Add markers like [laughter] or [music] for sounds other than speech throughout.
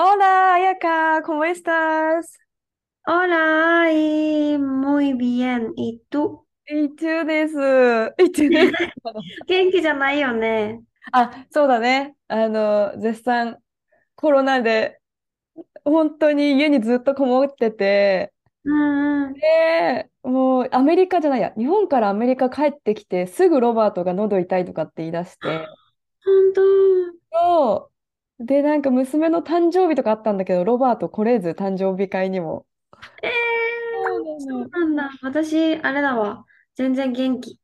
Hola, Ayaka, ¿cómo estás? Hola, y muy bien. ¿Y tú? です。いちゅです。元気じゃないよね。あ、そうだね。あの、絶賛コロナで本当に家にずっとこもってて、うんうん。で、もうアメリカじゃないや、日本からアメリカ帰ってきて、すぐロバートが喉痛いとかって言い出して、本当。そう。で、なんか娘の誕生日とかあったんだけど、ロバート来れず、誕生日会にも。えそうー。そうなんだ。私、あれだわ。全然元気。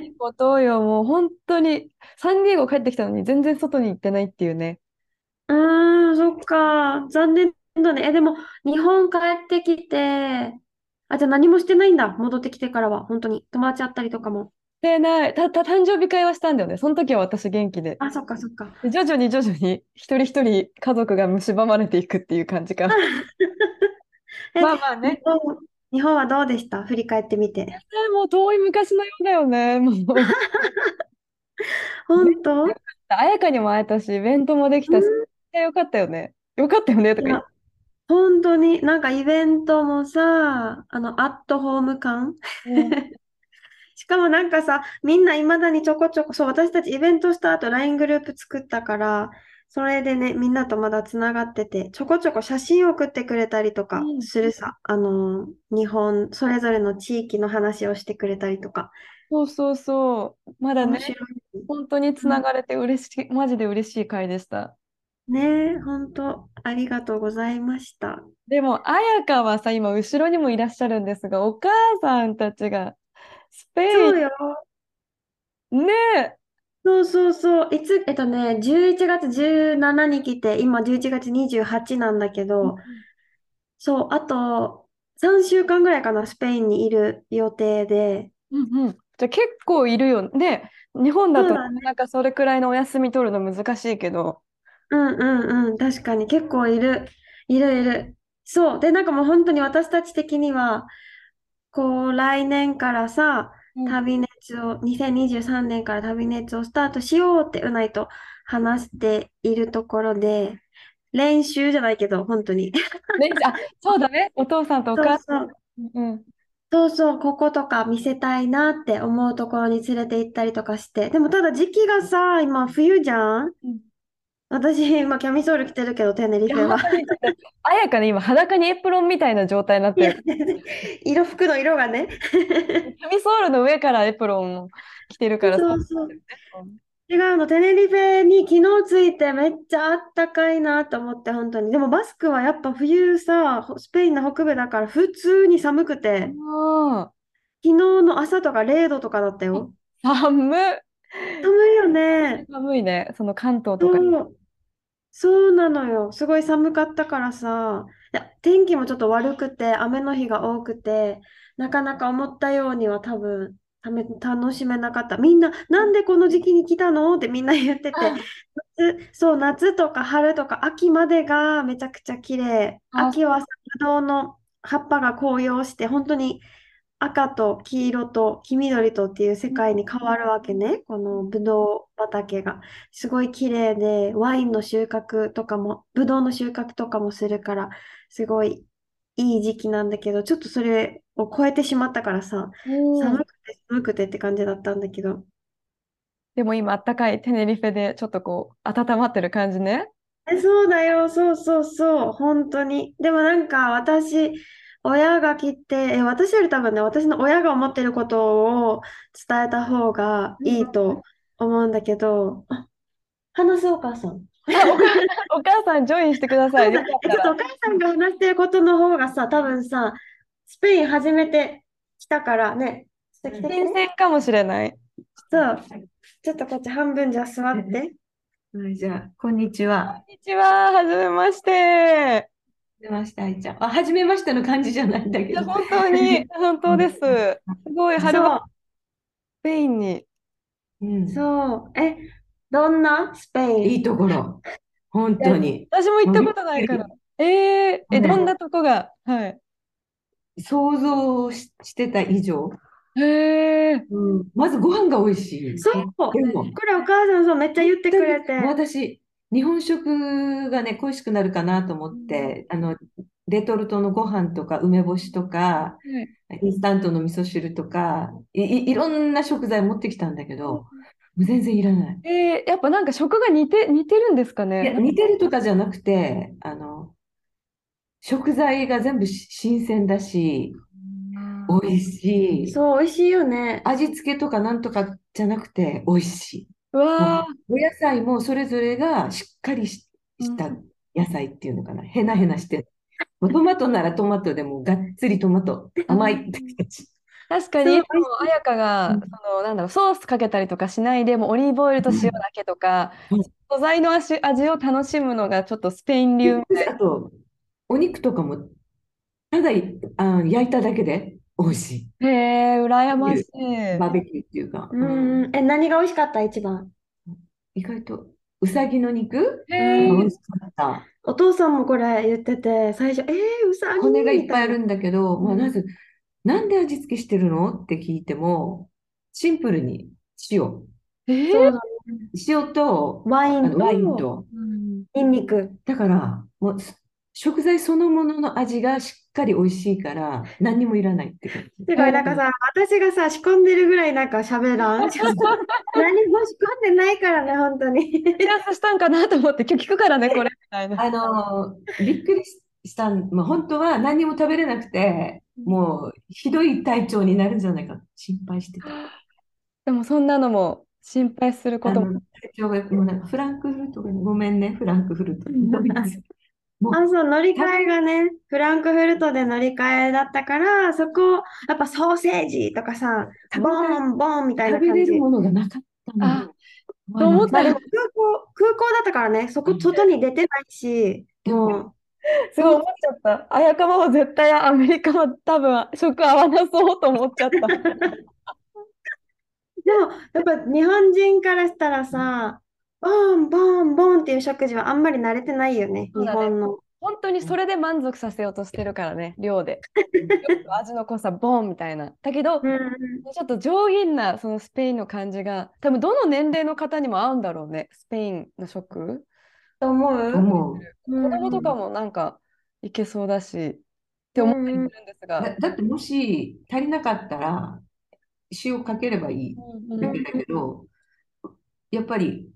いいことよ、もう本当に、サンディエゴ帰ってきたのに全然外に行ってないっていうね。うーん、そっか。残念だね。え、でも、日本帰ってきて、あ、じゃあ何もしてないんだ。戻ってきてからは。本当に。友達会ったりとかも。で、ない、た、た、誕生日会はしたんだよね。その時は私元気で。あ、そっかそっか。で徐々に徐々に一人一人家族が蝕まれていくっていう感じかな。[laughs] え、まあまあ日ね。本、日本はどうでした？振り返ってみて。えもう遠い昔のようだよね。もう。[laughs] 本当？彩香にも会えたし、イベントもできたし、うんよかったよね。よかったよねとか本当に、なんかイベントもさ、あの、アットホーム感て。しかもなんかさ、みんないまだにちょこちょこ、そう、私たちイベントした後 LINE グループ作ったから、それでね、みんなとまだつながってて、ちょこちょこ写真送ってくれたりとかうんするさ。あの、日本、それぞれの地域の話をしてくれたりとか。そうそうそう。まだね。本当につながれて嬉しい、マジで嬉しい回でした。ねえ、本当ありがとうございました。でも、彩香はさ、今、後ろにもいらっしゃるんですが、お母さんたちが、スペイそうよ。ン、ねえ、そうそうそう。いつ、えっとね、11月17に来て、今11月28なんだけど、そう、あと3週間ぐらいかな、スペインにいる予定で。うんうん。じゃあ結構いるよ。で、日本だとそうだね。なかなかそれくらいのお休み取るの難しいけど、うんうんうん、確かに結構いる。いるいる。そう。で、なんかもう本当に私たち的には、こう、来年からさ、うん旅熱を、2023年から旅熱をスタートしようってうないと話しているところで、練習じゃないけど、本当に。ね、あ、そうだね。お父さんとおそう母さん。そう。うん。そうそう、こことか見せたいなって思うところに連れて行ったりとかして。でもただ時期がさ、今冬じゃんうん私、今キャミソール着てるけど、テネリフェは。本当に、彩香ね、今、裸にエプロンみたいな状態になっいやてる。色服の色がね。キャミソールの上からエプロンを着てるから、そうそう。うん違うの、テネリフェに昨日着いてめっちゃあったかいなと思って、本当に。でもバスクはやっぱ冬さ、ほスペインの北部だから普通に寒くて、あ昨日の朝とか0度とかだったよ。あ、寒い。寒いよね。寒いね。その関東とか。そう、そうなのよ。すごい寒かったからさ、いや、天気もちょっと悪くて、雨の日が多くて、なかなか思ったようには多分、ため、楽しめなかった。みんな、なんでこの時期に来たの？ってみんな言ってて、夏、そう、夏とか春とか秋までがめちゃくちゃ綺麗。あ、秋はさ、ぶどうの葉っぱが紅葉して、本当に赤と黄色と黄緑とっていう世界に変わるわけね。このぶどう畑が。すごい綺麗で、ワインの収穫とかも、ぶどうの収穫とかもするから、すごいいい時期なんだけど、ちょっとそれを超えてしまったからさ、うん。寒くて寒くてって感じだったんだけど。でも今、あったかいテネリフェで、ちょっとこう、温まってる感じね。え、そうだよ、そうそうそう、本当に。でもなんか私、親が来て、え、私より多分ね、私の親が思ってることを伝えた方がいいと思うんだけど、あ、話すお母さん。あ、お母、お母さん、ジョインしてください。ちょっとお母さんが話してることの方がさ、多分さ、スペイン初めて来たからね、ちょっと来て来新て。鮮かもしれない。そう、ちょっとこっち半分じゃ座って。[laughs] はい、じゃあ、こんにちは。こんにちは、はじめまして。出ました、愛ちゃん。あ、はじめましての感じじゃないんだけど。本当に、[laughs] 本当です。すごい、春はスペインに。うん、そう。え、どんな？スペインいいところ。本当に。私も行ったことないから。えー、え、うんどんなとこが？はい。想像し、してた以上。へえ。うん、まずご飯が美味しい。そう。これお母さんそうめっちゃ言ってくれて。私、日本食がね、恋しくなるかなと思って、あの、レトルトのご飯とか梅干しとか、インスタントの味噌汁とか、い、いいろんな食材持ってきたんだけど、全然いらない。えー、やっぱなんか食が似て、似てるんですかいや、ね。似てるとかじゃなくて、あの、食材が全部し新鮮だし、美味しい。そう、美味しいよね。味付けとかなんとかじゃなくて美味しい。うわお野菜もそれぞれがしっかりしした野菜っていうのかな。へなへなして。トマトならトマトでもがっつりトマト。甘いって感じ。ー、確かに、いそう。つも彩香が、うん。その、なんだろう、ソースかけたりとかしないで、もうオリーブオイルと塩だけとかうん、素材の味、味を楽しむのがちょっとスペイン流みたいあと、お肉とかも、ただいあ焼いただけで美味しい。な。へえ、羨ましい。バーベキューっていうか。うんうんうん。え、何が美味しかった？一番。意外と、うさぎの肉？へえ美味しかった。お父さんもこれ言ってて、最初、えー、うさぎ？骨がいっぱいあ。るんだけど、まあ、うんまず、なんで味付けしてるの？って聞いても、シンプルに塩。えそうだ塩と、ワインあのワインとと。うんニンニク。だから、もう、す食材そのものの味がしっかり美味しいから、何にもいらないって感じ。てか、なんかさ、私がさ、仕込んでるぐらいなんか喋らん？[laughs] 何も仕込んでないからね、本当に。打ち合わせしたんかなと思って、今日聞くからね、これ、みたいな。あのーびっくりしたん、まあ、本当は何にも食べれなくて、もうひどい体調になるんじゃないかと心配してた。[gasps] でも、そんなのも心配することも。体調がもうなんかフランクフルトがね、ごめんね、フランクフルト。[laughs] あ、そう、乗り換えがね、フランクフルトで乗り換えだったから、そこ、やっぱソーセージとかさ、ボーン、ボーンみたいな感じ。食べれるものがなかったのあよ。と思ったら空港、空港だったからね、そこ外に出てないし、もすごい思っちゃった。綾香は絶対アメリカは多分食合わなそうと思っちゃった。う、[laughs] でも、やっぱ日本人からしたらさ、ボーン、ボーン、ボーンっていう食事はあんまり慣れてないよね、日そうだね本の。本当にそれで満足させようとしてるからね、量で。味の濃さ、ボンみたいな。だけど、うん、ちょっと上品なそのスペインの感じが、多分どの年齢の方にも合うんだろうね、スペインの食。と思う？思う。うん子供とかもなんかいけそうだし、って思ったりするんですが。だ、だってもし足りなかったら塩かければいいうんうんだけだけど、やっぱり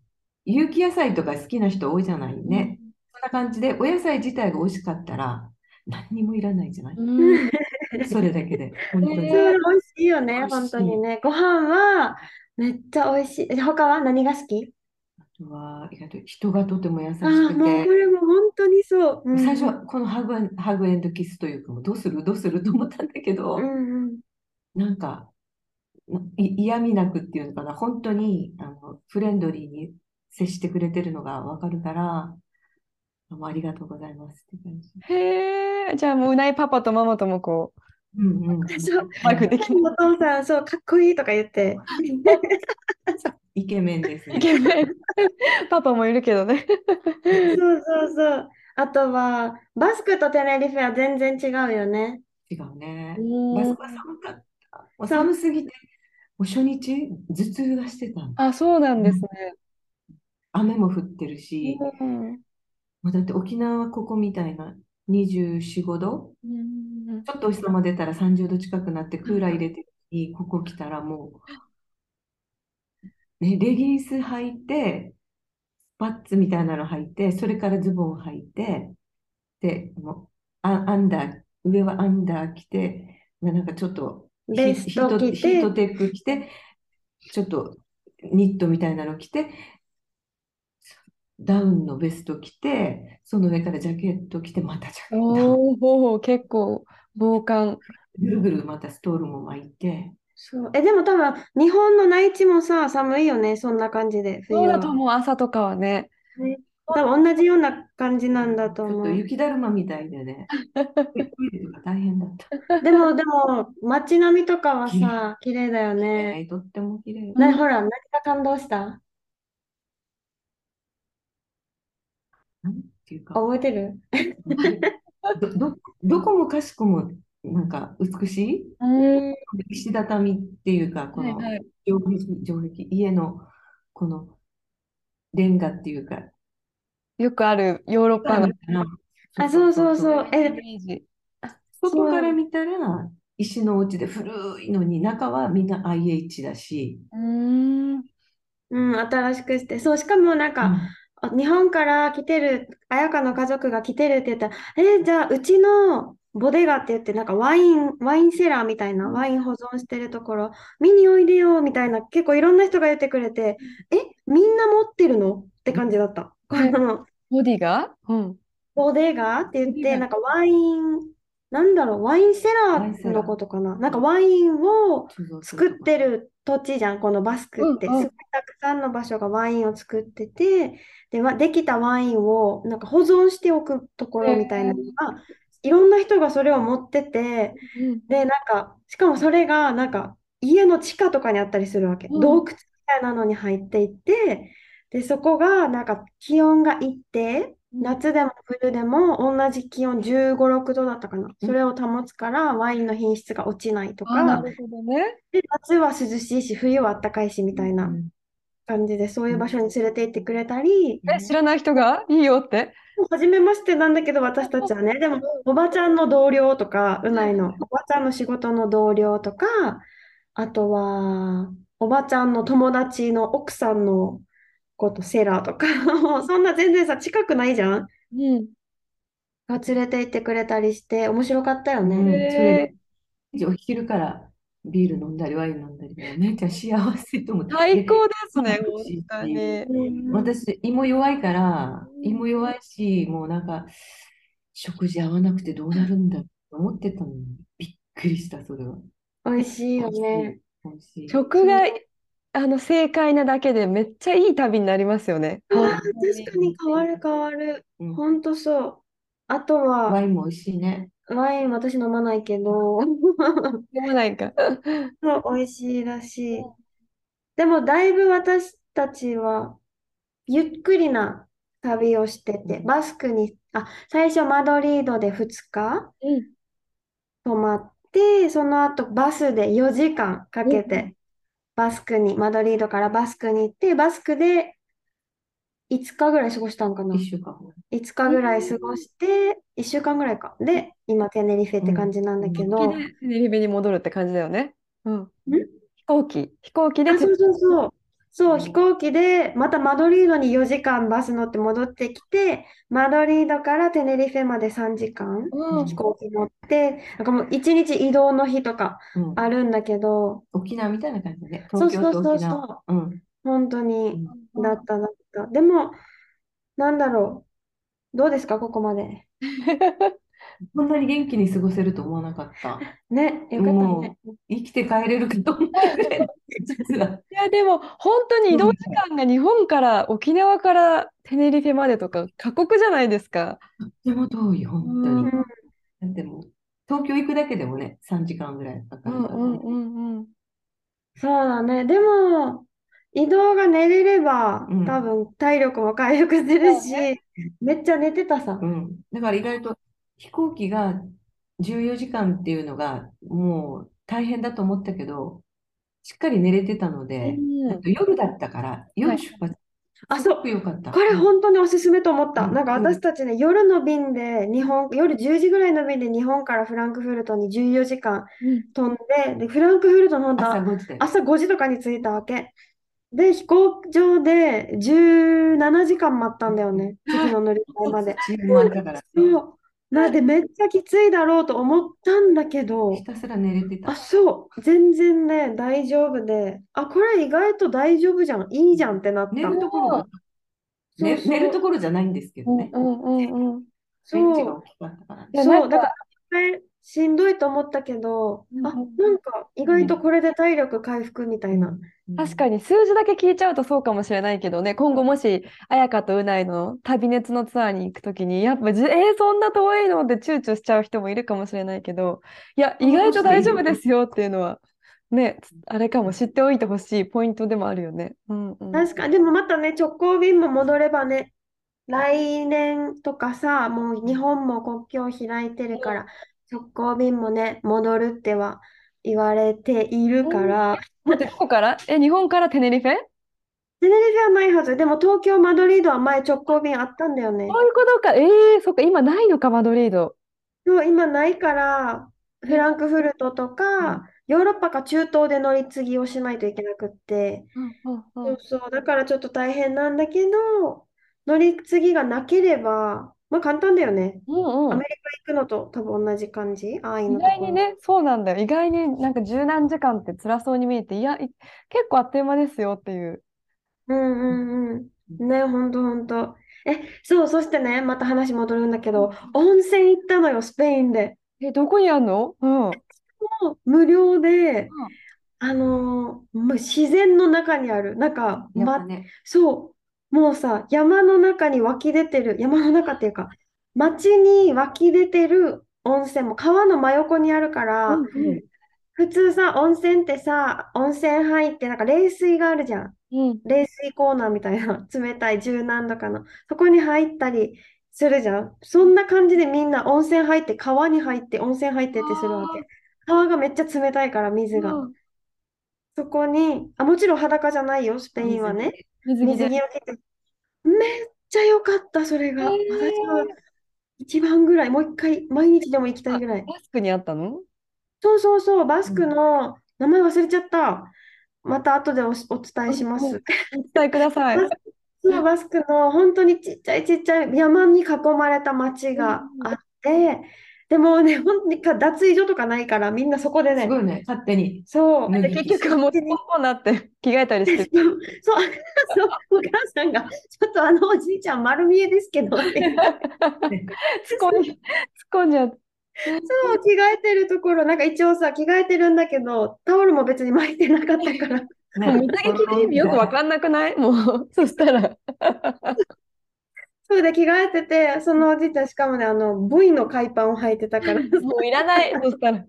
有機野菜とか好きな人多いじゃないね。そんな感じでお野菜自体が美味しかったら何にもいらないじゃないうん [laughs] それだけで。本当に。それ美味しいよね、本当にね。ご飯はめっちゃ美味しい。え他は何が好き？あとは意外と人がとても優しああ、くもうてこ、れも本当にそう。うん最初はこのハグハグエンドキスというか、どうする？どうする？と思ったんだけど、うんうん。なんか、嫌味なくっていうのかな、本当にあのフレンドリーに接してくれてるのがわかるから、どうもありがとうございますって感じ。へえ、じゃあもううないパパとママともこうんうん。そうう、マイクできる。お父さん、そう、かっこいいとか言って。[laughs] イケメンですねイ。ケメン。パパもいるけどね。そうそうそう。あとは、バスクとテネリフェは全然違うよね。違うね。うんバスクは寒かった。寒すぎて、もう初日、頭痛がしてたの。あ、そうなんですね。雨も降ってるし、うん。もうだって沖縄はここみたいな24、5度？うん。ちょっとお日様出たら30度近くなってクーラー入れてここ来たらもう、ね、レギンス履いて、スパッツみたいなの履いて、それからズボン履いて、で、もうア、アンダー、上はアンダー着て、なんかちょっとヒベスト着てヒートテック着て、ちょっとニットみたいなの着て、ダウンのベスト着て、その上からジャケット着て、またジャケット。おお、結構防寒。ぐるぐるまたストールも巻いて、そう。え、でも多分、日本の内地もさ、寒いよね。そんな感じで、冬は。そうだと思う、朝とかはね。ね多分同じような感じなんだとちょっ思う。と雪だるまみたいでね、トイレとか大変だった。[laughs] でも、でも、街並みとかはさ、綺麗だよね。ねとっても綺麗。ね、ほら、何が感動した？なんていうか、覚えてる？ど、[laughs] ど、どこもかしこもなんか美しい？うん。石畳っていうか、この。城壁、城壁、家のこのレンガっていうか、よくあるヨーロッパのイあ、そうそうそう。え、メージ。外から見たら石のお家で古いのに中はみんな IH だし、うーん。うん、新しくして。そう、しかもなんか、あ日本から来てる、綾香の家族が来てるって言ったら、え、じゃあ、うちのボデガって言って、なんかワイン、ワインセラーみたいな、ワイン保存してるところ、見においでよ、みたいな、結構いろんな人が言ってくれて、え、みんな持ってるの？って感じだった。こはいの、ボディがうん。ボデガって言って、なんかワイン、なんだろう、ワインセラーのことかな。なんかワインを作ってる土地じゃん、このバスクって。すごいたくさんの場所がワインを作ってて、で、わできたワインをなんか保存しておくところみたいなのが、いろんな人がそれを持ってて、うん。で、なんか、しかもそれがなんか家の地下とかにあったりするわけ。うん洞窟みたいなのに入っていって、で、そこがなんか気温が一定、夏でも冬でも同じ気温15、6度だったかな。それを保つからワインの品質が落ちないとあ、なか、るほどね。で、夏は涼しいし、冬は暖かいしみたいなうん。感じで、そういう場所に連れて行ってくれたり、え、知らない人が？いいよって。初めましてなんだけど、私たちはね、でも、おばちゃんの同僚とか、うないの、おばちゃんの仕事の同僚とか、あとは、おばちゃんの友達の奥さんのこと、セラーとか、も [laughs] うそんな全然さ、近くないじゃんうん。が連れて行ってくれたりして、面白かったようんね。それで、お昼からビール飲んだりワイン飲んだりで、めっちゃ幸せと思って。最高ですね、うん本当に。うん私、胃も弱いから、胃も弱いし、もうなんか、食事合わなくてどうなるんだと思ってたのに、びっくりした、それは。美味しいよね。美味しい。食があの正解なだけでめっちゃいい旅になりますよね。ああ、確かに変わる変わる。うんほんとそう。あとは、ワインも美味しいね。ワイン私飲まないけど、[laughs] 飲まないか。[laughs] そう美味しいらしい。でもだいぶ私たちはゆっくりな旅をしてて、バスクに、あ、最初マドリードで2日うん。泊まって、その後バスで4時間かけて、バスクに、マドリードからバスクに行って、バスクで5日ぐらい過ごしたんかな。一週間。5日ぐらい過ごして、1週間ぐらいか。で、今テネリフェって感じなんだけど、テネリフェに戻るって感じだよね。うん？飛行機。飛行機であ、そうそうそう。そうう、ん飛行機で、またマドリードに4時間バス乗って戻ってきて、マドリードからテネリフェまで3時間うん飛行機乗って、なんかもう1日移動の日とかうんあるんだけど、沖縄みたいな感じだね。そう東京とそうそうそ沖縄。うん。本当うにんだっただった。でも、なんだろう。どうですか、ここまで。[laughs] こんなに元気に過ごせると思わなかった。ね、よかったもね。生きて帰れるかと思ったぐらい、や、でも本当に移動時間が日本から沖縄からテネリフェまでとか過酷じゃないですか。とっても遠い、本当に。うんだってもう、東京行くだけでもね、3時間ぐらいかかうんうんるからね。うんうん。そうだね。でも、移動が寝れれば、うん多分体力も回復するし、めっちゃ寝てたさ。うん。だから意外と飛行機が14時間っていうのがもう大変だと思ったけど、しっかり寝れてたので、うんあと夜だったから、夜出発、あ、そう。く良かった。これ本当におすすめと思った。うんなんか私たちね、夜の便で日本、夜10時ぐらいの便で日本からフランクフルトに14時間うん飛んで、で、フランクフルトの本当朝は5時だよ。朝5時とかに着いたわけ。で、飛行場で17時間待ったんだよね。次の乗り換えまで。だから、そう。なんでめっちゃきついだろうと思ったんだけど、ひたすら寝れてたあ、。そう。全然ね、大丈夫で、あ、これ意外と大丈夫じゃん。いいじゃんってなった。寝るところが、そうそうね寝るところじゃないんですけどね。うんうんうんうん。そうそう、だから前しんどいと思ったけど、あ、なんか意外とこれで体力回復みたいな。確かに数字だけ聞いちゃうとそうかもしれないけどね、今後もし、彩香とうないの旅熱のツアーに行くときに、やっぱじ、えー、そんな遠いのって躊躇しちゃう人もいるかもしれないけど、いや、意外と大丈夫ですよっていうのは、ね、あれかも知っておいてほしいポイントでもあるよね。うんうん。確かに、でもまたね、直行便も戻ればね、来年とかさ、もう日本も国境を開いてるから、直行便もね、戻るっては言われているから、待って、どこから？え、日本から？テネリフェ？テネリフェはないはず。でも東京、マドリードは前直行便あったんだよね。そういうことか。ええそっか、今ないのか、マドリード。そう、今ないから、フランクフルトとか、ヨーロッパか中東で乗り継ぎをしないといけなくって、うんうん。そうそう、だからちょっと大変なんだけど、乗り継ぎがなければ、まあ簡単だよね。うんうんアメリカ行くのと多分同じ感じ、ああいう意のところ。外にね、そうなんだよ。意外になんか十何時間って辛そうに見えて、いや、い結構あっという間ですよっていう。うんうんうん。ね、ほんとほんと。え、そう、そしてね、また話戻るんだけど、温泉行ったのよ、スペインで。え、どこにあんの？うん。もう無料で、あのーもう自然の中にある、なんか、ま、やっぱね、そう、もうさ、山の中に湧き出てる、山の中っていうか、町に湧き出てる温泉も川の真横にあるから、うんうん普通さ、温泉ってさ、温泉入って、なんか冷水があるじゃん。うん。冷水コーナーみたいな、冷たい十何度かの、そこに入ったりするじゃん。そんな感じでみんな温泉入って、川に入って、温泉入ってってするわけ。川がめっちゃ冷たいから、水が。うんそこに、あ、もちろん裸じゃないよ、スペインはね。水着水で。着を着て。めっちゃ良かった、それが。へー私は一番ぐらい、もう一回、毎日でも行きたいぐらい。マスクにあったの？そうそうそう、バスクの名前忘れちゃった。また後でお、お伝えします。お伝えください。そう、バスクの本当にちっちゃいちっちゃい山に囲まれた町があって、でもね、本当にか脱衣所とかないから、みんなそこですね、ごいね、勝手に。そう、脱で結局もう、[laughs] こう。なって着替えたりしてそう、そう、お母さんが、ちょっとあのおじいちゃん丸見えですけどって、[laughs] 突っ込んじゃ、突っ込んじゃって。そう、着替えてるところ、なんか一応さ、着替えてるんだけど、タオルも別に巻いてなかったから、もう水着着る意味よくわかんなくない？もう、そしたら。[laughs] それで着替えてて、そのおじいちゃん、しかもね、あの、V の海パンを履いてたから、[laughs] もういらない、[laughs] そしたら。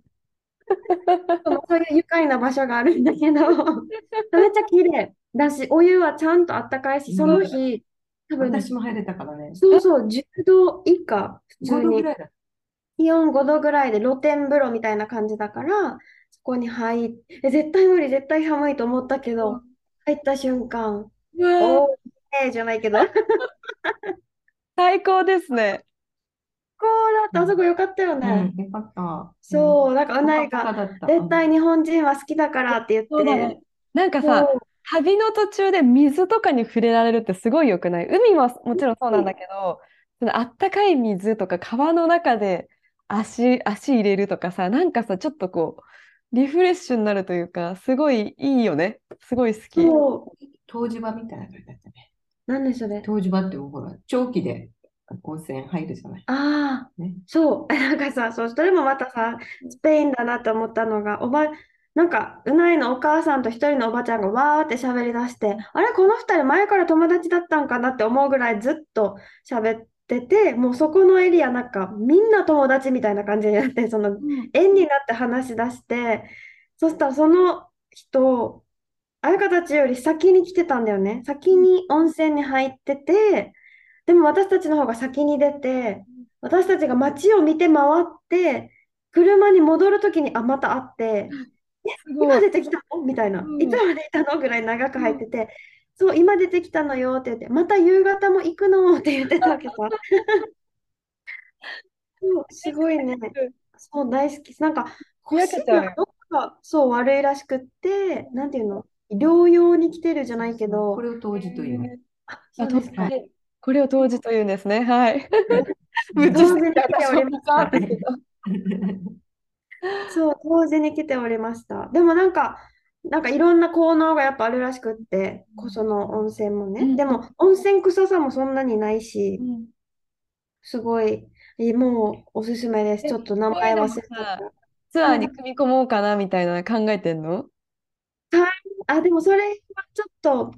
そのそういう愉快な場所があるんだけど、[laughs] めっちゃ綺麗だし、お湯はちゃんとあったかいし、その日、多分ね、私も入れたからね。そうそう、10度以下、普通5度ぐに。気温5度ぐらいで露天風呂みたいな感じだから、そこに入って、え絶対無理、絶対寒いと思ったけど、入った瞬間、おー、えーじゃないけど、こ最高ですね。うだった、あそこよかったようね。ん、よかった。そう、なんか、うないが、ポカポカだった。絶対日本人は好きだからって言って、そうだね。なんかさ、そう旅の途中で水とかに触れられるってすごい良くない？海ももちろんそうなんだけど、そのあったかい水とか川の中で足、足入れるとかさ、なんかさ、ちょっとこう、リフレッシュになるというか、すごいいいよね。すごい好き。そう、湯治場みたいな感じだったね。なんでそれ？湯治場ってほら、長期で温泉入るじゃない。ああ、ねそう、[laughs] なんかさ、そう、それもまたさ、スペインだなって思ったのが、おば、なんか、うないのお母さんと一人のおばちゃんがわーって喋り出して、あれ、この二人前から友達だったんかなって思うぐらいずっと喋ってて、もうそこのエリアなんかみんな友達みたいな感じになって、その縁になって話し出して、そしたらその人、彩香たちより先に来てたんだよね。先に温泉に入ってて、でも私たちの方が先に出て、私たちが街を見て回って、車に戻るときに、あ、また会って。今出てきたの？みたいな。うんいつまでいたの？ぐらい長く入ってて、そう、今出てきたのよって言って、また夕方も行くの？って言ってたわけさ。[laughs] そうすごいね。そう、大好き。なんか、腰がどっか、そう、悪いらしくって、なんていうの、療養に来てるじゃないけどこ、れを湯治というね。あ、あ、そうですか。とはいこれを当時というんですね。はい。無事同時に来ておりました私もピカーってそう、当時に来ておりました。でもなんか、なんかいろんな効能がやっぱあるらしくって、こその温泉もね。うんでも、温泉臭さもそんなにないし、うんすごい、えもうおすすめです。え、ちょっと名前忘れちゃっさ、た。ツアーにうん組み込もうかなみたいな考えてんの？あ、でもそれはちょっと、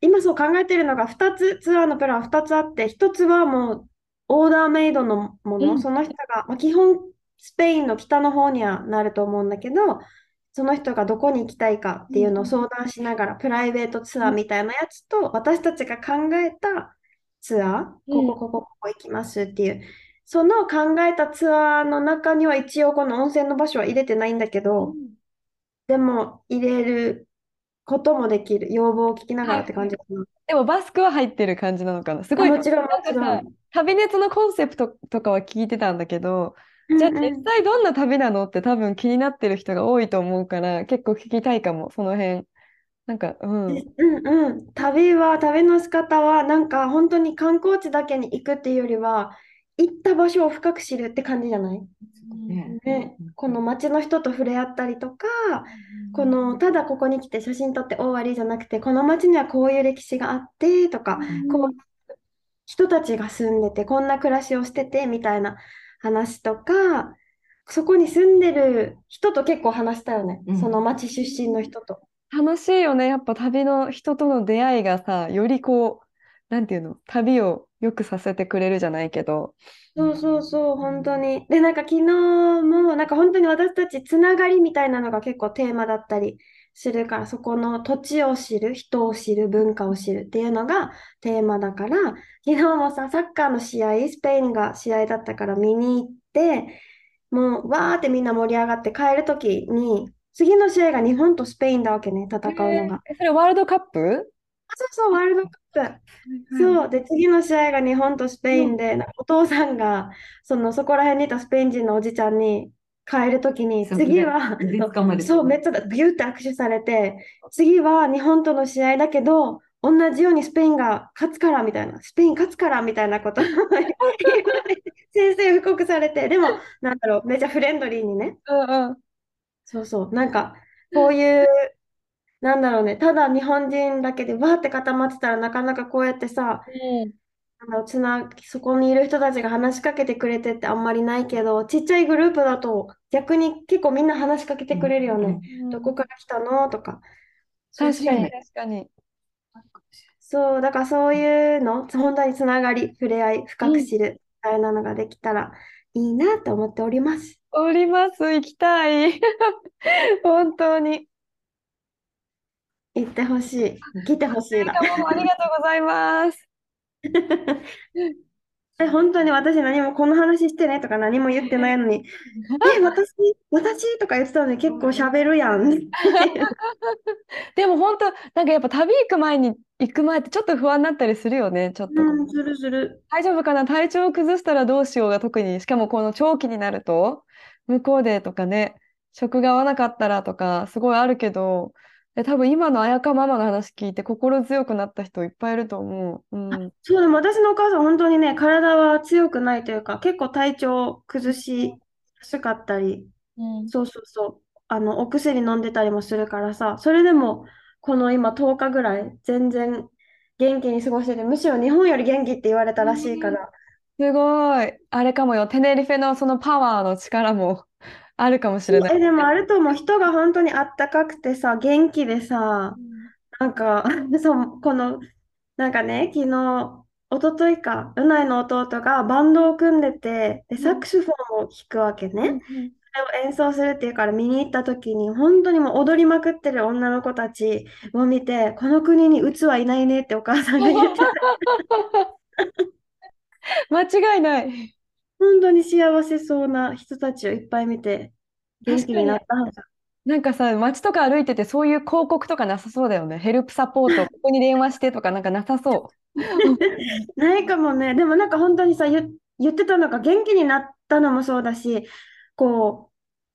今そう考えてるのが2つ、ツアーのプラン2つあって、1つはもうオーダーメイドのもの、うん。その人が、まあ、基本スペインの北の方にはなると思うんだけど、その人がどこに行きたいかっていうのを相談しながら、プライベートツアーみたいなやつと、私たちが考えたツアー、うん。ここ、ここ、ここ行きますっていう、その考えたツアーの中には一応この温泉の場所は入れてないんだけうど、んでも入れることもできる。要望を聞きなが。らって感じかな。でもバスクは入ってる感じなのかな。すあ、ごい、もちろん、もちろん。旅熱のコンセプトとかは聞いてたんだけど、じゃあ。実際どんな旅なのって多分気になってる人が多いと思うから、結構聞きたいかも、その辺。なんか、うん。でうんうん。旅は、旅の仕方は、なんか本当に観光地だけに行くっていうよりは、行った場所を深く知るって感じじゃない？うんね。ね、うんこの街の人と触れ合ったりとか、このただここに来て写真撮って終わりじゃなくて、この街にはこういう歴史があってとか、こうんう人たちが住んでて、こんな暮らしをしててみたいな話とか、そこに住んでる人と結構話したよね。うんその町出身の人と。楽しいよね。やっぱ旅の人との出会いがさ、よりこう、なんていうの、旅を良くさせてくれるじゃないけど。そうそうそう、本当に。で、なんか昨日も、なんか本当に私たちつながりみたいなのが結構テーマだったりするから、そこの土地を知る、人を知る、文化を知るっていうのがテーマだから、昨日もさ、サッカーの試合、スペインが試合だったから見に行って、もうわーってみんな盛り上がって帰るときに、次の試合が日本とスペインだわけね、戦うのが。え、それワールドカップ？あそうそう、ワールドカップ。そう。で、次の試合が日本とスペインで、お父さんが、その、そこら辺にいたスペイン人のおじちゃんに帰るときに、次は、そう、めっちゃギュって握手されて、次は日本との試合だけど、同じようにスペインが勝つからみたいな、スペイン勝つからみたいなこと言われて宣戦布告されて、でも、なんだろう、めっちゃフレンドリーにね、うんうん。そうそう、なんか、こういう、なんだろうね、ただ日本人だけでわーって固まってたらなかなかこうやってさ、うんあのつな、そこにいる人たちが話しかけてくれてってあんまりないけど、ちっちゃいグループだと逆に結構みんな話しかけてくれるよね。どこから来たの？とか。確かに確かに。そう、だからそういうの、本当につながり、触れ合い、深く知るみたいなのができたらいいなと思っております。おります、行きたい。[laughs] 本当に。行ってほしい。来てほしいな。どうもありがとうございます。[laughs] え、本当に私何もこの話してねとか何も言ってないのに、[laughs] え、私、私とか言ってたのに結構喋るやん。[laughs] でも本当、なんかやっぱ旅行く前に、行く前ってちょっと不安になったりするよね。ちょっとうん、するする。大丈夫かな？体調を崩したらどうしようが特に、しかもこの長期になると、向こうでとかね、食が合わなかったらとか、すごいあるけど、で多分今の彩香ママの話聞いて心強くなった人いっぱいいると思う。うん。そう、でも私のお母さん本当にね、体は強くないというか、結構体調崩しやすかったり、うんそうそうそう、あの、お薬飲んでたりもするからさ、それでも、この今10日ぐらい、全然元気に過ごしてて、むしろ日本より元気って言われたらしいから、すごい。あれかもよ。テネリフェのそのパワーの力もあるかもしれない。え、でもあると思う、人が本当にあったかくてさ、元気でさ、なんか、[laughs] そう、この、なんかね、昨日、一昨日か、うないの弟がバンドを組んでて、で、サックスフォンを弾くわけね。それを演奏するっていうから見に行った時に、本当にもう踊りまくってる女の子たちを見て、この国に鬱はいないねってお母さんが言ってた。[laughs] 間違いない。本当に幸せそうな人たちをいっぱい見て、元気になったはず。なんかさ、街とか歩いててそういう広告とかなさそうだよね。ヘルプサポート、[laughs] ここに電話してとかなんかなさそう。ないかもね。でもなんか本当にさ、言、言ってたのが元気になったのもそうだし、こ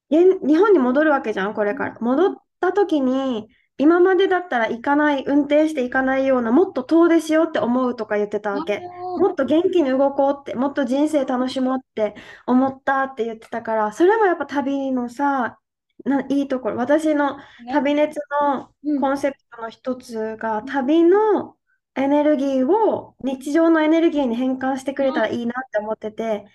う、現日本に戻るわけじゃん、これから。戻った時に、今までだったら行かない、運転して行かないような、もっと遠出しようって思うとか言ってたわけ。もっと元気に動こうって、もっと人生楽しもうって思ったって言ってたから、それもやっぱ旅のさ、な、いいところ。私の旅熱のうんコンセプトの一つが、旅のエネルギーを日常のエネルギーに変換してくれたらいいなって思ってて、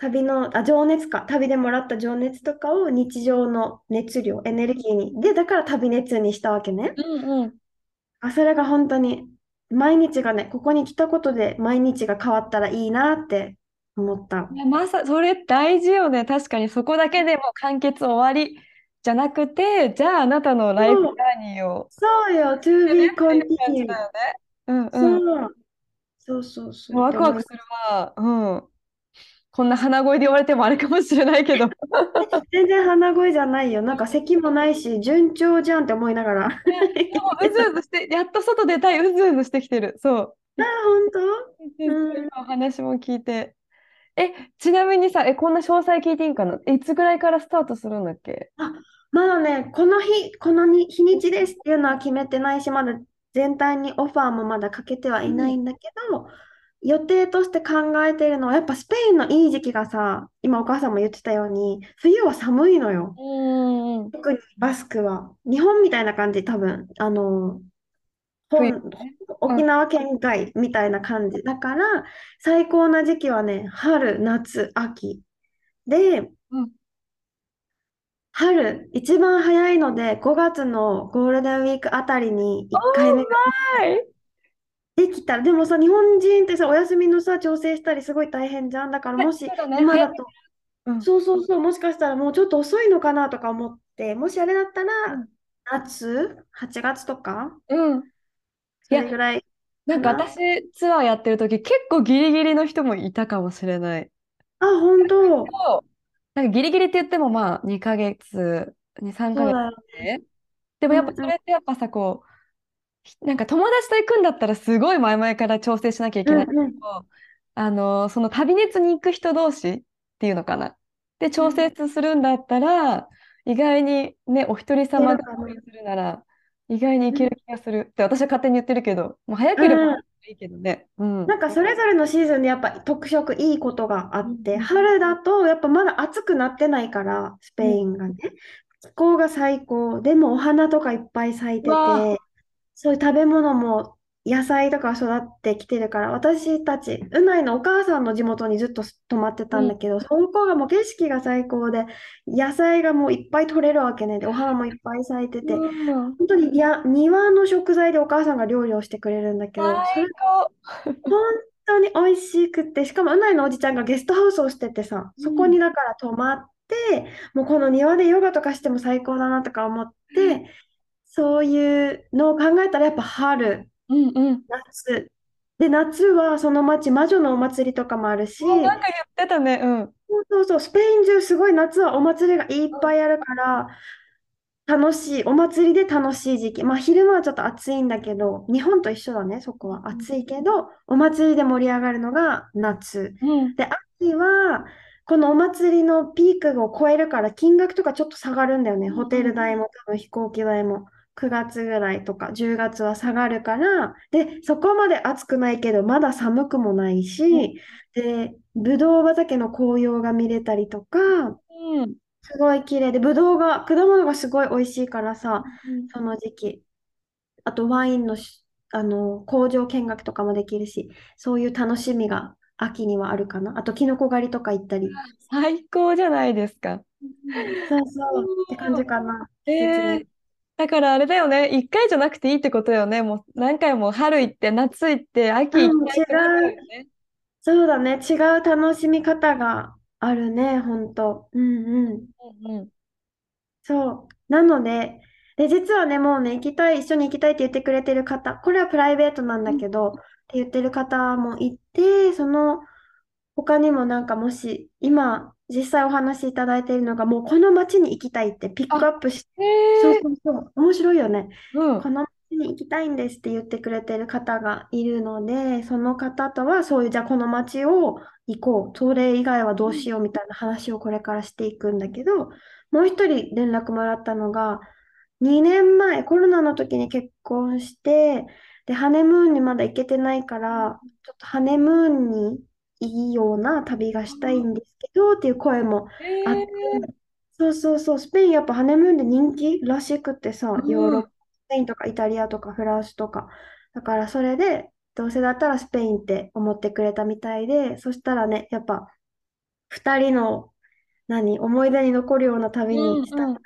旅の、あ、情熱か、旅でもらった情熱とかを日常の熱量、エネルギーに、で、だから旅熱にしたわけね。うんうん。あ、それが本当に、毎日がね、ここに来たことで毎日が変わったらいいなって思った。いやまさ、それ大事よね。確かにそこだけでもう完結終わりじゃなくて、じゃああなたのライフジャーニーをそうよ、to ね be っていう感じ continued。だよね。うんうん。そう、そうそうそうワクワクするわ。うん。こんな鼻声で言われてもあれかもしれないけど。全然鼻声じゃないよ。なんか咳もないし、順調じゃんって思いながら。もうずうずして、やっと外出たい、うずうずしてきてる。そう。本当？うお話も聞いて。え、ちなみにさ、え、こんな詳細聞いていいんかな？えいつぐらいからスタートするんだっけ？あ、まだね、この日、このに日にちですっていうのは決めてないし、まだ全体にオファーもまだかけてはいないんだけど、予定として考えているのは、やっぱスペインのいい時期がさ、今お母さんも言ってたように、冬は寒いのよ。うんうん。特にバスクは。日本みたいな感じ、多分。あの、冬本、沖ん。縄県外みたいな感じ。だから、最高な時期はね、春、夏、秋。で、うん。春、一番早いので、5月のゴールデンウィークあたりに1回目がはい。できたら、でもさ、日本人ってさ、お休みのさ、調整したりすごい大変じゃん。だから、はい、もしそうだね。今だと。そうそうそう、もしかしたらもうちょっと遅いのかなとか思って、もしあれだったうら、ん。夏、8月とか、うん。いそや、れぐらいな？んか。私ツアーやってる時結構ギリギリの人もいたかもしれない。あ、本当。なんかギリギリって言ってもまあ2ヶ月、2、3ヶ月そうだよね。ね。でも。やっぱそれってやっぱさ、こう、ひなんか友達と行くんだったらすごい前々から調整しなきゃいけないけうんうん。ど、あの、その旅熱に行く人同士っていうのかな。で、調うん。整するんだったら、意外にね、お一人様。で合意するなら、意外にうん。行ける気がするって私は勝手に言ってるけど、もう早ければうんいいけどね。うん。なんかそれぞれのシーズンでやっぱ特色いいことがあうんって、うん春だとやっぱまだ暑くなってないから、スペうんインがね、気候が最高。でもお花とかいっぱい咲いてて、そういう食べ物も野菜とか育ってきてるから、私たち、うないのお母さんの地元にずっと泊まってたうんんだけど、そこがもう景色が最高で、野菜がもういっぱい取れるわけね。で、お花もいっぱい咲いてて、うん。本当にや庭の食材でお母さんが料理をしてくれるんだけど、そ最れ高。本当に美味しくて、しかもうないのおじちゃんがゲストハウスをしててさ、うそこにん。だから泊まって、もうこの庭でヨガとかしても最高だなとか思って、そういうのを考えたらやっぱ春、うんうん。夏。で、夏はその町、魔女のお祭りとかもあるし、なんか言ってたね。うん。そうそうそう、スペイン中すごい夏はお祭りがいっぱいあるから、楽しい、お祭りで楽しい時期。まあ昼間はちょっと暑いんだけど、日本と一緒だね、そこは。暑いけど、お祭りで盛り上がるのが夏。うん。で、秋は、このお祭りのピークを超えるから、金額とかちょっと下がるんだよね。ホテル代も多分飛行機代も。9月ぐらいとか10月は下がるから、で、そこまで暑くないけど、まだ寒くもないうん。し、で、ぶどう畑の紅葉が見れたりとか、うん。すごい綺麗で、ぶどうが、果物がすごい美味しいからさ、うんその時期。あとワインのし、あの工場見学とかもできるし、そういう楽しみが秋にはあるかな。あと、キノコ狩りとか行ったり。最高じゃないですか。そうそうって感じかな。えーに。だからあれだよね。一回じゃなくていいってことよね。もう何回も春行って、夏行って、秋行うん、きたいってなる違う。よね。そうだね。違う楽しみ方があるね、ほんと。うんうん。うんうん。そう。なので、で、実はね、もうね、行きたい、一緒に行きたいって言ってくれてる方、これはプライベートなんだけど、って言ってる方もいて、その他にもなんかもし、今、実際お話しいただいているのが、もうこの街に行きたいってピックアップして、そうえー、そうそう、面白いよね。うん。この街に行きたいんですって言ってくれてる方がいるので、その方とはそういう、じゃあこの街を行こう。それ以外はどうしようみたいな話をこれからしていくんだけど、もう一人連絡もらったのが、2年前、コロナの時に結婚して、で、ハネムーンにまだ行けてないから、ちょっとハネムーンにいいような旅がしたいんですけどっていう声もあって、えそうそうそう、スペインやっぱハネムーンで人気らしくってさ。ヨーロッパ、スペインとかイタリアとかフランスとか。だからそれで、どうせだったらスペインって思ってくれたみたいで、そしたらね、やっぱ2人の何思い出に残るような旅うんにしたいな、うん。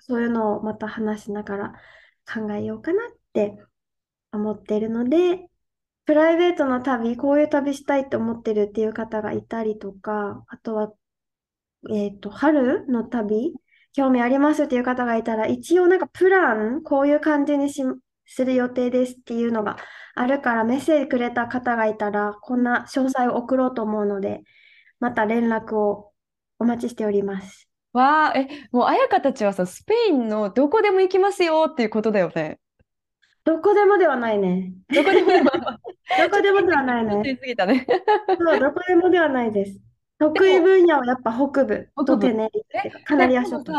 そういうのをまた話しながら考えようかなって思っているので、プライベートの旅、こういう旅したいって思ってるっていう方がいたりとか、あとは、えっと、春の旅、興味ありますっていう方がいたら、一応なんかプラン、こういう感じにし、する予定ですっていうのがあるから、メッセージくれた方がいたら、こんな詳細を送ろうと思うので、また連絡をお待ちしております。わあ、え、もう彩香たちはさ、スペインのどこでも行きますよっていうことだよね。どこでもではないね。どこでもでも、どこでもではない言ね。い過ぎたね。そう、どこでもではないです。得意分野はやっぱ北部とテネリカナリア諸島。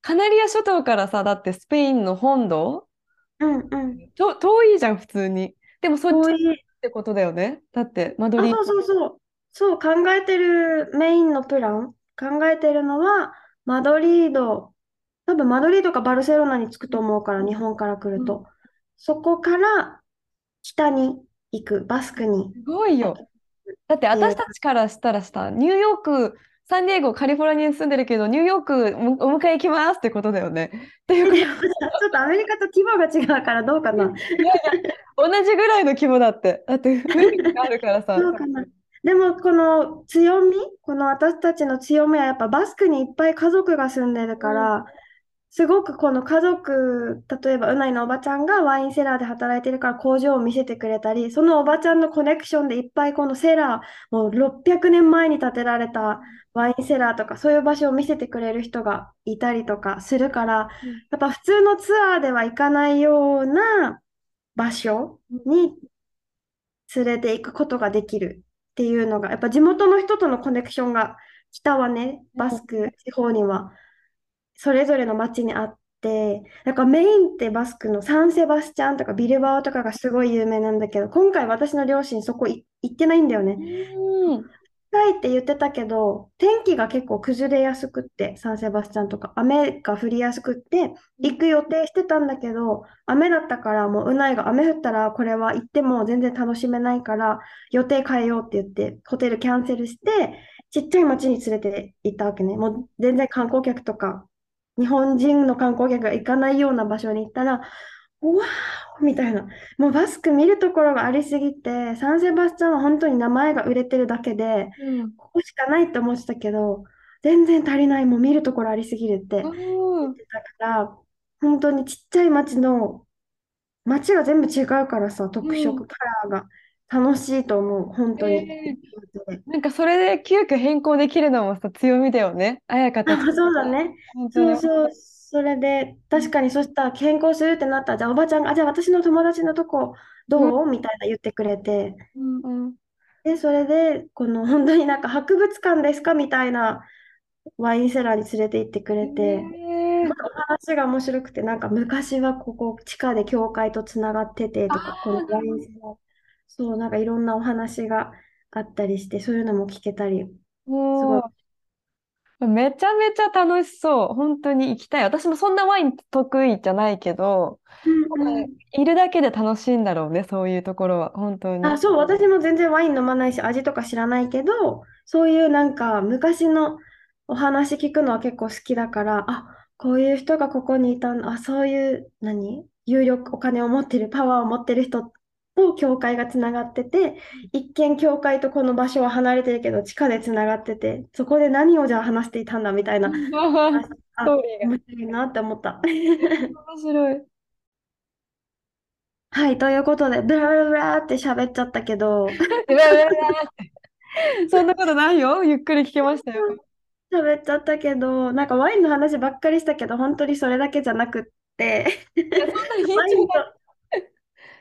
カナリア諸島からさ、だってスペインの本土？うんうん。と遠いじゃん、普通に。でもそっちっ。てことだよね。だって、マドあ、リーそうそうそう。そう、考えてるメインのプラン、考えてるのは、マドリード、多分マドリードかバルセロナに着くと思うから、日本から来ると。そこから北に行く、バスクに。すごいよ。だって私たちからしたらさ、ニューヨーク、サンディエゴ、カリフォルニアに住んでるけど、ニューヨークおお迎え行きますってことだよね。っていうちょっとアメリカと規模が違うからどうかな。同じぐらいの規模だって。だって雰囲気があるからさ。どうかな。でも、この強み、この私たちの強みはやっぱバスクにいっぱい家族が住んでるから、すごくこの家族、例えばうないのおばちゃんがワインセラーで働いてるから工場を見せてくれたり、そのおばちゃんのコネクションでいっぱいこのセラー、もう600年前に建てられたワインセラーとか、そういう場所を見せてくれる人がいたりとかするから、やっぱ普通のツアーでは行かないような場所に連れて行くことができるっていうのが、やっぱ地元の人とのコネクションが北はね、バスク地方には。それぞれの町にあって、なんかメインってバスクのサンセバスチャンとかビルバオとかがすごい有名なんだけど、今回私の両親そこい行ってないんだよね。うん。行きたいって言ってたけど、天気が結構崩れやすくって、サンセバスチャンとか雨が降りやすくって、行く予定してたんだけど、雨だったからもううないが雨降ったらこれは行っても全然楽しめないから予定変えようって言ってホテルキャンセルしてちっちゃい町に連れて行ったわけね。もう全然観光客とか日本人の観光客が行かないような場所に行ったら、うわーみたいな。もうバスク見るところがありすぎて、サンセバスチャンは本当に名前が売れてるだけで、うん。ここしかないって思ってたけど、全然足りない、もう見るところありすぎるって言っうんてたから、本当にちっちゃい町の、町が全部違うからさ、特色、カラーが楽しいと思う、本当に。えーなんかそれで急遽変更できるのもさ、強みだよね。彩香たち。あ、そうだね。本当に。そうそう、それで、確かにそしたら健康するってなったら、じゃあおばちゃんが、あ、じゃあ私の友達のとこどう？みたいな言ってくれて、うんうん。で、それで、この本当になんか博物館ですか？みたいなワインセラーに連れて行ってくれて、えーお話が面白くて、なんか昔はここ地下で教会とつながっててとか、このワインセラー、そう、なんかいろんなお話があったりして、そういうのも聞けたり、もう、めちゃめちゃ楽しそう。本当に行きたい。私もそんなワイン得意じゃないけど、うんうんいるだけで楽しいんだろうね、そういうところは。本当に。あ、そう、私も全然ワイン飲まないし、味とか知らないけど、そういうなんか昔のお話聞くのは結構好きだから、あ、こういう人がここにいたんあ、そういう、何？有力、お金を持ってる、パワーを持ってる人と教会がつながってて、一見教会とこの場所は離れてるけど、地下でつながってて、そこで何をじゃあ話していたんだみたいな面白いなって思った。白い。[laughs] はい、ということで、ブラブラブラって喋っちゃったけど、うわうわうわってそんなことないよ。ゆっくり聞けましたよ。[laughs] 喋っちゃったけど、なんかワインの話ばっかりしたけど、本当にそれだけじゃなくって、いや、そんなにが。[laughs]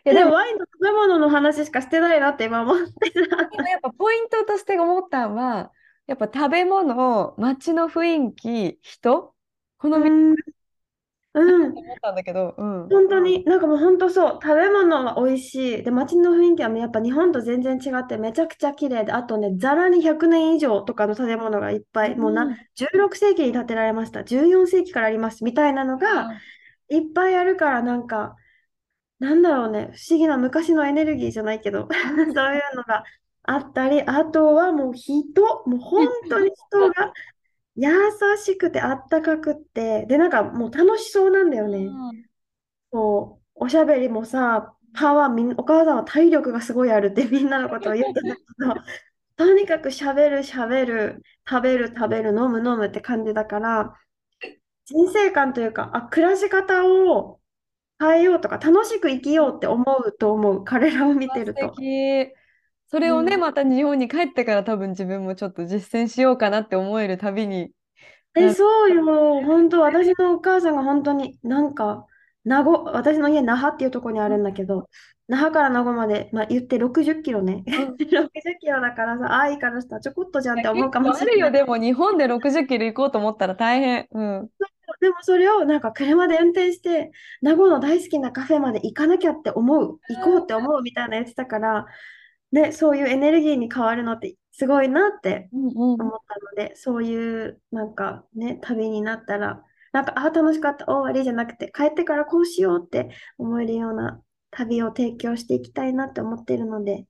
いや、でも、ワインと食べ物の話しかしてないなって今思ってた。やっぱポイントとして思ったのは、やっぱ食べ物、街の雰囲気、人、この3つうん、うん、思ったんだけど、うん。本当に、なんかもう本当そう、食べ物は美味しい。で、街の雰囲気はやっぱ日本と全然違ってめちゃくちゃ綺麗で、あとね、ざらに100年以上とかの建物がいっぱい、もうな、うん。16世紀に建てられました、14世紀からありますみたいなのがいっぱいあるから、なんか、なんだろうね、不思議な昔のエネルギーじゃないけど、[laughs] そういうのがあったり、あとはもう人、もう本当に人が優しくてあったかくって、で、なんかもう楽しそうなんだよね。こう、おしゃべりもさ、パワーみん、お母さんは体力がすごいあるって [laughs] みんなのことを言ってたけど、とにかくしゃべるしゃべる、食べる食べる、飲む飲むって感じだから、人生観というか、あ、暮らし方を変えようとか、楽しく生きようって思うと思う、彼らを見てる素と。敵。それをね、うんまた日本に帰ってから多分自分もちょっと実践しようかなって思えるたびに。え、そうよ、本当、私のお母さんが本当になんか、名護、私の家、那覇っていうところにあるんだけど、那覇から名護まで、まあ、言って60キロね。[laughs] 60キロだからさ、愛からしたらちょこっとじゃんって思うかもしあるよ、れない。でも日本で60キロ行こうと思ったら大変。うん。でもそれをなんか車で運転して、名護の大好きなカフェまで行かなきゃって思う、行こうって思うみたいな言ってたから、ね、そういうエネルギーに変わるのってすごいなってうんうん。思ったので、そういうなんかね、旅になったら、なんか、あ、楽しかった、終わりじゃなくて、帰ってからこうしようって思えるような旅を提供していきたいなって思っているので、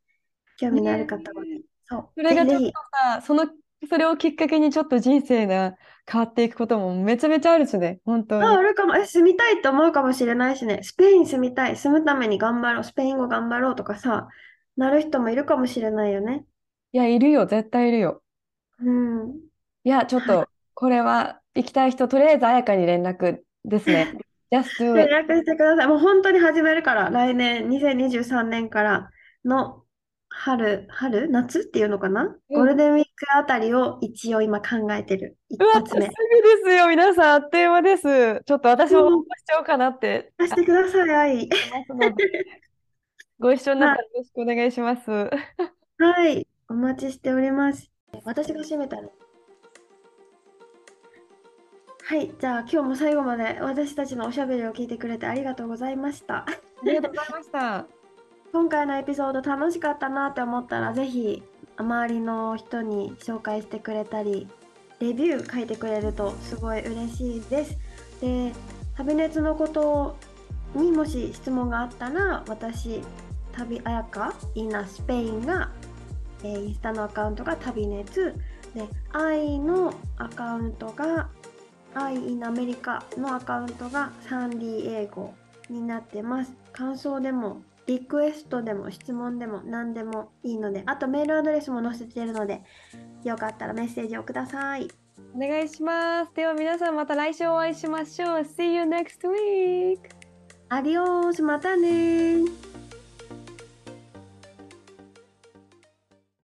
興味のある方は、そう、それがちょっとさ、その、それをきっかけにちょっと人生が変わっていくこともめちゃめちゃあるしね、本当あ、に。あるかも、え、住みたいって思うかもしれないしね、スペイン住みたい、住むために頑張ろう、スペイン語頑張ろうとかさ、なる人もいるかもしれないよね。いや、いるよ、絶対いるよ。うん。いや、ちょっと、これは行きたい人、とりあえず彩香に連絡ですね。[laughs] Just do 連 it. 絡してください。もう本当に始めるから、来年、2023年からの春、春、夏？っていうのかな、ゴールデンウィークあたりを一応今考えてる。一うわ、発目。すぐですよ、皆さん、あっという間です。ちょっと私も応募しちゃおうかなって出してください、愛。思いますので、ご一緒になったらよろしくお願いします。はい、お待ちしております。私が締めたら。はい、じゃあ今日も最後まで私たちのおしゃべりを聞いてくれてありがとうございました。ありがとうございました。今回のエピソード楽しかったなって思ったらぜひ周りの人に紹介してくれたりレビュー書いてくれるとすごい嬉しいです。で旅熱のことにもし質問があったら私旅あやかイナスペインが、えーインスタのアカウントが旅熱で愛のアカウントが愛インアメリカのアカウントがサンディエゴになってます。感想でもリクエストでも質問でも何でもいいので、あとメールアドレスも載せているので、よかったらメッセージをください。お願いします。では皆さんまた来週お会いしましょう。See you next week! アディオース、またねー